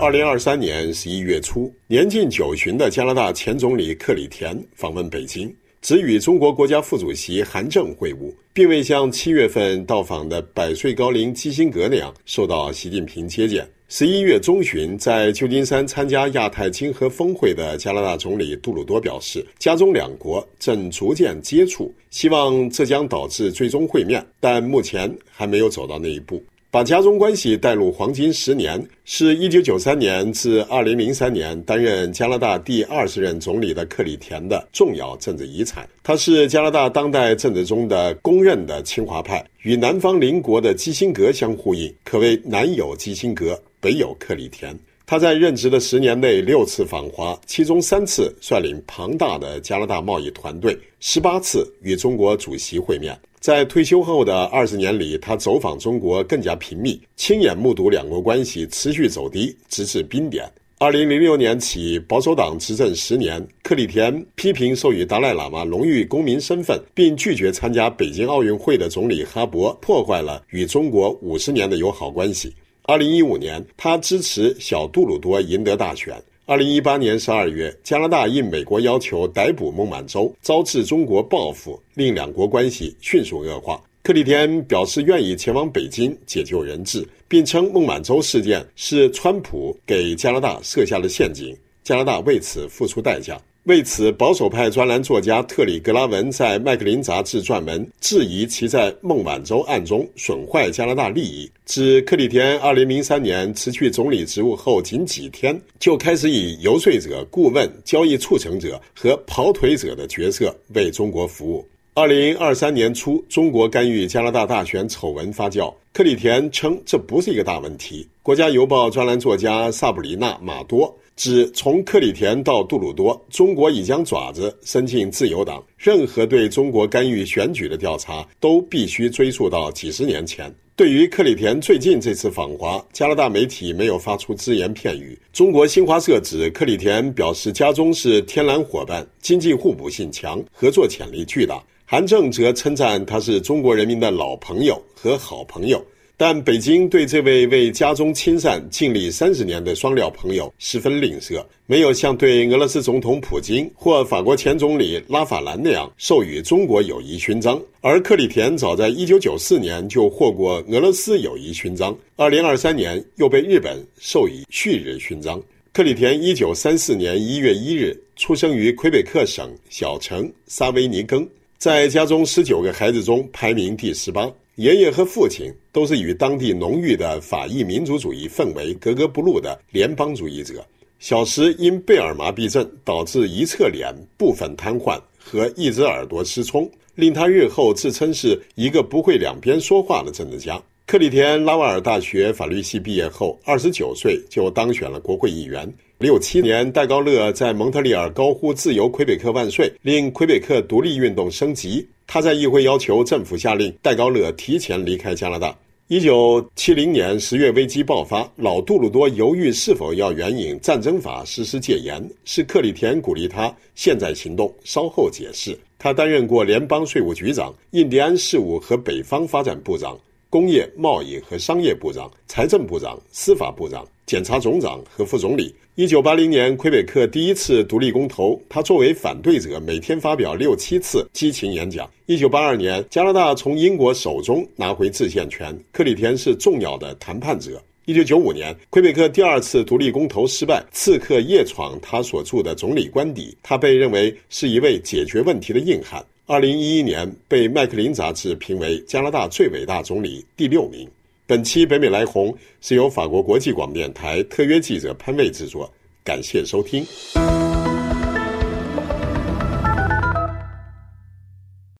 二零二三年十一月初，年近九旬的加拿大前总理克里田访问北京，只与中国国家副主席韩正会晤，并未像七月份到访的百岁高龄基辛格那样受到习近平接见。十一月中旬，在旧金山参加亚太经合峰会的加拿大总理杜鲁多表示，加中两国正逐渐接触，希望这将导致最终会面，但目前还没有走到那一步。把加中关系带入黄金十年，是一九九三年至二零零三年担任加拿大第二十任总理的克里田的重要政治遗产。他是加拿大当代政治中的公认的清华派，与南方邻国的基辛格相呼应，可谓南有基辛格。北有克里田，他在任职的十年内六次访华，其中三次率领庞大的加拿大贸易团队，十八次与中国主席会面。在退休后的二十年里，他走访中国更加频密，亲眼目睹两国关系持续走低，直至冰点。二零零六年起，保守党执政十年，克里田批评授予达赖喇嘛荣誉公民身份，并拒绝参加北京奥运会的总理哈勃，破坏了与中国五十年的友好关系。二零一五年，他支持小杜鲁多赢得大选。二零一八年十二月，加拿大应美国要求逮捕孟晚舟，招致中国报复，令两国关系迅速恶化。克里天表示愿意前往北京解救人质，并称孟晚舟事件是川普给加拿大设下的陷阱，加拿大为此付出代价。为此，保守派专栏作家特里格拉文在《麦克林》杂志撰文，质疑其在孟晚舟案中损坏加拿大利益，指克里田2003年辞去总理职务后仅几天，就开始以游说者、顾问、交易促成者和跑腿者的角色为中国服务。2023年初，中国干预加拿大大选丑闻发酵，克里田称这不是一个大问题。《国家邮报》专栏作家萨布里娜·马多。指从克里田到杜鲁多，中国已将爪子伸进自由党。任何对中国干预选举的调查都必须追溯到几十年前。对于克里田最近这次访华，加拿大媒体没有发出只言片语。中国新华社指克里田表示，家中是天然伙伴，经济互补性强，合作潜力巨大。韩正则称赞他是中国人民的老朋友和好朋友。但北京对这位为家中亲善尽力三十年的双料朋友十分吝啬，没有像对俄罗斯总统普京或法国前总理拉法兰那样授予中国友谊勋章。而克里田早在一九九四年就获过俄罗斯友谊勋章，二零二三年又被日本授予旭日勋章。克里田一九三四年一月一日出生于魁北克省小城萨维尼根，在家中十九个孩子中排名第十八。爷爷和父亲都是与当地浓郁的法裔民族主义氛围格格不入的联邦主义者。小时因贝尔麻痹症导致一侧脸部分瘫痪和一只耳朵失聪，令他日后自称是一个不会两边说话的政治家。克里田拉瓦尔大学法律系毕业后，二十九岁就当选了国会议员。六七年，戴高乐在蒙特利尔高呼“自由魁北克万岁”，令魁北克独立运动升级。他在议会要求政府下令戴高乐提前离开加拿大。一九七零年十月，危机爆发，老杜鲁多犹豫是否要援引战争法实施戒严，是克里田鼓励他现在行动，稍后解释。他担任过联邦税务局长、印第安事务和北方发展部长、工业贸易和商业部长、财政部长、司法部长。检察总长和副总理。一九八零年，魁北克第一次独立公投，他作为反对者，每天发表六七次激情演讲。一九八二年，加拿大从英国手中拿回制宪权，克里田是重要的谈判者。一九九五年，魁北克第二次独立公投失败，刺客夜闯他所住的总理官邸，他被认为是一位解决问题的硬汉。二零一一年，被麦克林杂志评为加拿大最伟大总理第六名。本期北美来红是由法国国际广播电台特约记者潘卫制作，感谢收听。